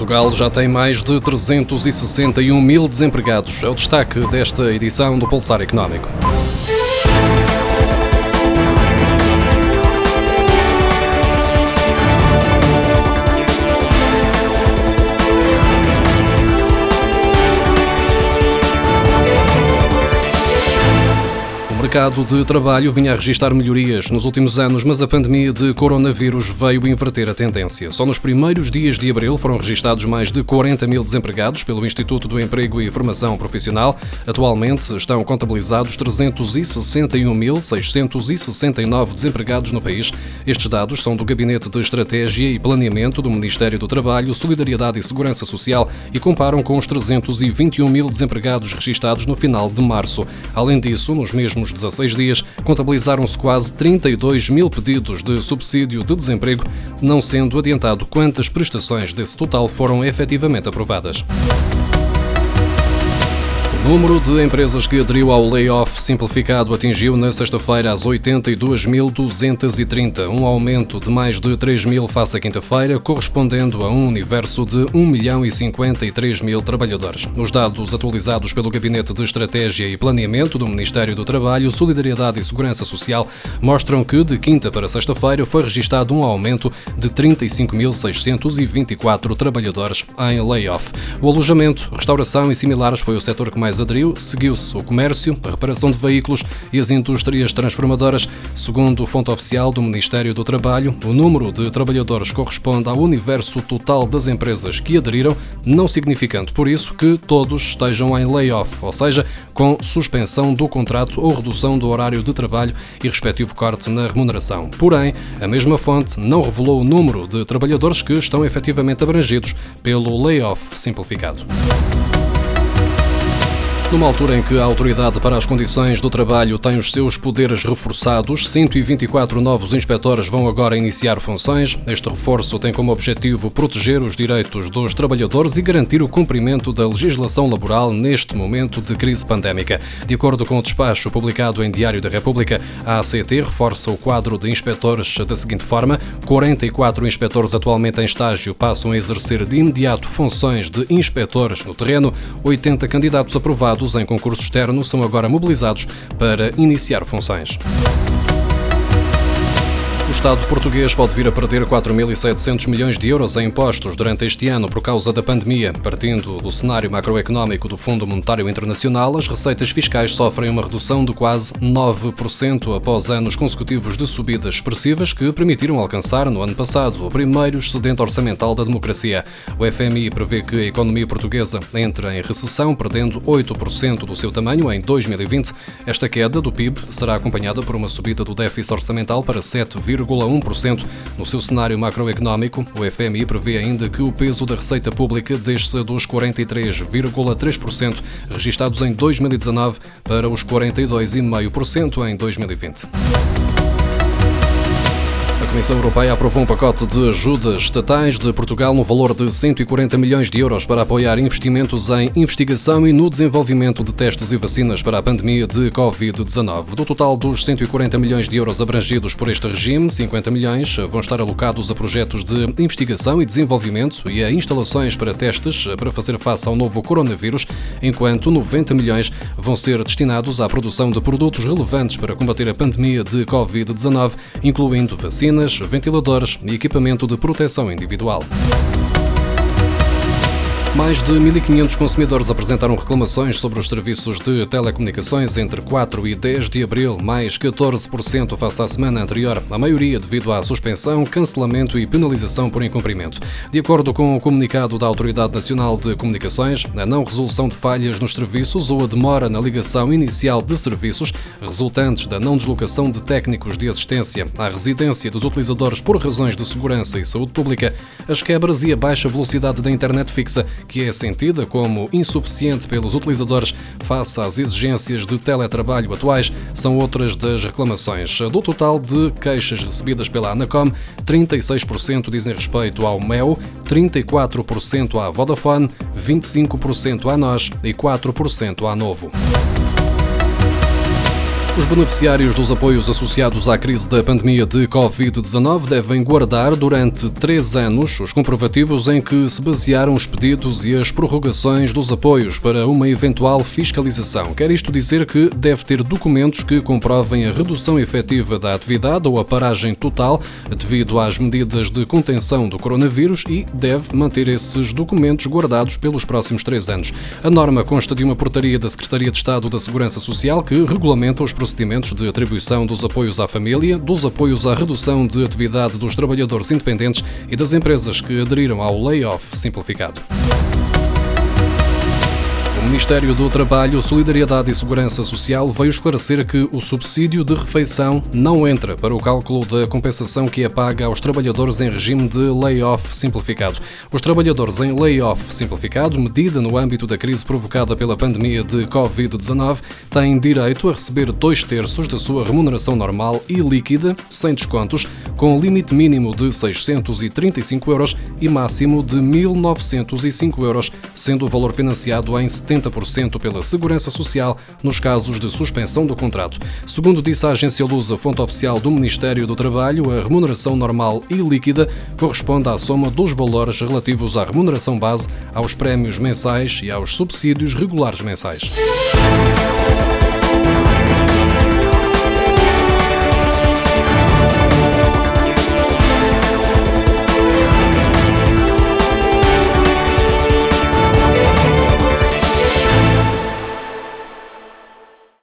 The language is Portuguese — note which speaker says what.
Speaker 1: Portugal já tem mais de 361 mil desempregados. É o destaque desta edição do Pulsar Económico. Mercado de trabalho vinha a registrar melhorias nos últimos anos, mas a pandemia de coronavírus veio inverter a tendência. Só nos primeiros dias de abril foram registados mais de 40 mil desempregados pelo Instituto do Emprego e Formação Profissional. Atualmente estão contabilizados 361.669 desempregados no país. Estes dados são do Gabinete de Estratégia e Planeamento do Ministério do Trabalho, Solidariedade e Segurança Social e comparam com os 321 mil desempregados registados no final de março. Além disso, nos mesmos 16 dias, contabilizaram-se quase 32 mil pedidos de subsídio de desemprego, não sendo adiantado quantas prestações desse total foram efetivamente aprovadas. O número de empresas que aderiu ao layoff simplificado atingiu na sexta-feira as 82.230, um aumento de mais de 3 mil face à quinta-feira, correspondendo a um universo de 1 milhão e 53 mil trabalhadores. Os dados atualizados pelo Gabinete de Estratégia e Planeamento do Ministério do Trabalho, Solidariedade e Segurança Social mostram que de quinta para sexta-feira foi registado um aumento de 35.624 trabalhadores em layoff. O alojamento, restauração e similares foi o setor que mais mais aderiu, seguiu-se o comércio, a reparação de veículos e as indústrias transformadoras. Segundo fonte oficial do Ministério do Trabalho, o número de trabalhadores corresponde ao universo total das empresas que aderiram, não significando por isso que todos estejam em layoff, ou seja, com suspensão do contrato ou redução do horário de trabalho e respectivo corte na remuneração. Porém, a mesma fonte não revelou o número de trabalhadores que estão efetivamente abrangidos pelo layoff simplificado. Numa altura em que a Autoridade para as Condições do Trabalho tem os seus poderes reforçados, 124 novos inspectores vão agora iniciar funções. Este reforço tem como objetivo proteger os direitos dos trabalhadores e garantir o cumprimento da legislação laboral neste momento de crise pandémica. De acordo com o despacho publicado em Diário da República, a ACT reforça o quadro de inspectores da seguinte forma: 44 inspectores atualmente em estágio passam a exercer de imediato funções de inspectores no terreno, 80 candidatos aprovados em concurso externo são agora mobilizados para iniciar funções. Estado português pode vir a perder 4.700 milhões de euros em impostos durante este ano por causa da pandemia. Partindo do cenário macroeconómico do Fundo Monetário Internacional, as receitas fiscais sofrem uma redução de quase 9% após anos consecutivos de subidas expressivas que permitiram alcançar, no ano passado, o primeiro excedente orçamental da democracia. O FMI prevê que a economia portuguesa entre em recessão, perdendo 8% do seu tamanho em 2020. Esta queda do PIB será acompanhada por uma subida do déficit orçamental para 7, 0,1%. No seu cenário macroeconómico, o FMI prevê ainda que o peso da receita pública desça dos 43,3% registados em 2019 para os 42,5% em 2020. Comissão Europeia aprovou um pacote de ajudas estatais de Portugal no valor de 140 milhões de euros para apoiar investimentos em investigação e no desenvolvimento de testes e vacinas para a pandemia de Covid-19. Do total dos 140 milhões de euros abrangidos por este regime, 50 milhões vão estar alocados a projetos de investigação e desenvolvimento e a instalações para testes para fazer face ao novo coronavírus, enquanto 90 milhões vão ser destinados à produção de produtos relevantes para combater a pandemia de Covid-19, incluindo vacinas ventiladores e equipamento de proteção individual. Mais de 1.500 consumidores apresentaram reclamações sobre os serviços de telecomunicações entre 4 e 10 de abril, mais 14% face à semana anterior, a maioria devido à suspensão, cancelamento e penalização por incumprimento. De acordo com o comunicado da Autoridade Nacional de Comunicações, a não resolução de falhas nos serviços ou a demora na ligação inicial de serviços resultantes da não deslocação de técnicos de assistência à residência dos utilizadores por razões de segurança e saúde pública, as quebras e a baixa velocidade da internet fixa que é sentida como insuficiente pelos utilizadores face às exigências de teletrabalho atuais, são outras das reclamações. Do total de queixas recebidas pela Anacom, 36% dizem respeito ao MEO, 34% à Vodafone, 25% à NOS e 4% à Novo. Os beneficiários dos apoios associados à crise da pandemia de Covid-19 devem guardar durante três anos os comprovativos em que se basearam os pedidos e as prorrogações dos apoios para uma eventual fiscalização. Quer isto dizer que deve ter documentos que comprovem a redução efetiva da atividade ou a paragem total devido às medidas de contenção do coronavírus e deve manter esses documentos guardados pelos próximos três anos. A norma consta de uma portaria da Secretaria de Estado da Segurança Social que regulamenta os procedimentos de atribuição dos apoios à família, dos apoios à redução de atividade dos trabalhadores independentes e das empresas que aderiram ao layoff simplificado. Ministério do Trabalho, Solidariedade e Segurança Social veio esclarecer que o subsídio de refeição não entra para o cálculo da compensação que é paga aos trabalhadores em regime de layoff simplificado. Os trabalhadores em layoff simplificado, medida no âmbito da crise provocada pela pandemia de Covid-19, têm direito a receber dois terços da sua remuneração normal e líquida, sem descontos, com limite mínimo de 635 euros e máximo de 1.905 euros, sendo o valor financiado em 70% pela Segurança Social nos casos de suspensão do contrato. Segundo disse a agência Lusa, fonte oficial do Ministério do Trabalho, a remuneração normal e líquida corresponde à soma dos valores relativos à remuneração base, aos prémios mensais e aos subsídios regulares mensais.